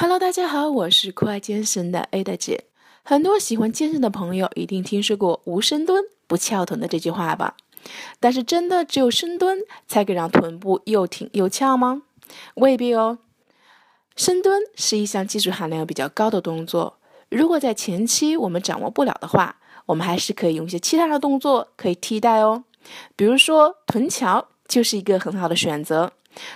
Hello，大家好，我是酷爱健身的 Ada 姐。很多喜欢健身的朋友一定听说过“无深蹲不翘臀”的这句话吧？但是真的只有深蹲才可以让臀部又挺又翘吗？未必哦。深蹲是一项技术含量比较高的动作，如果在前期我们掌握不了的话，我们还是可以用一些其他的动作可以替代哦。比如说臀桥就是一个很好的选择，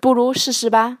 不如试试吧。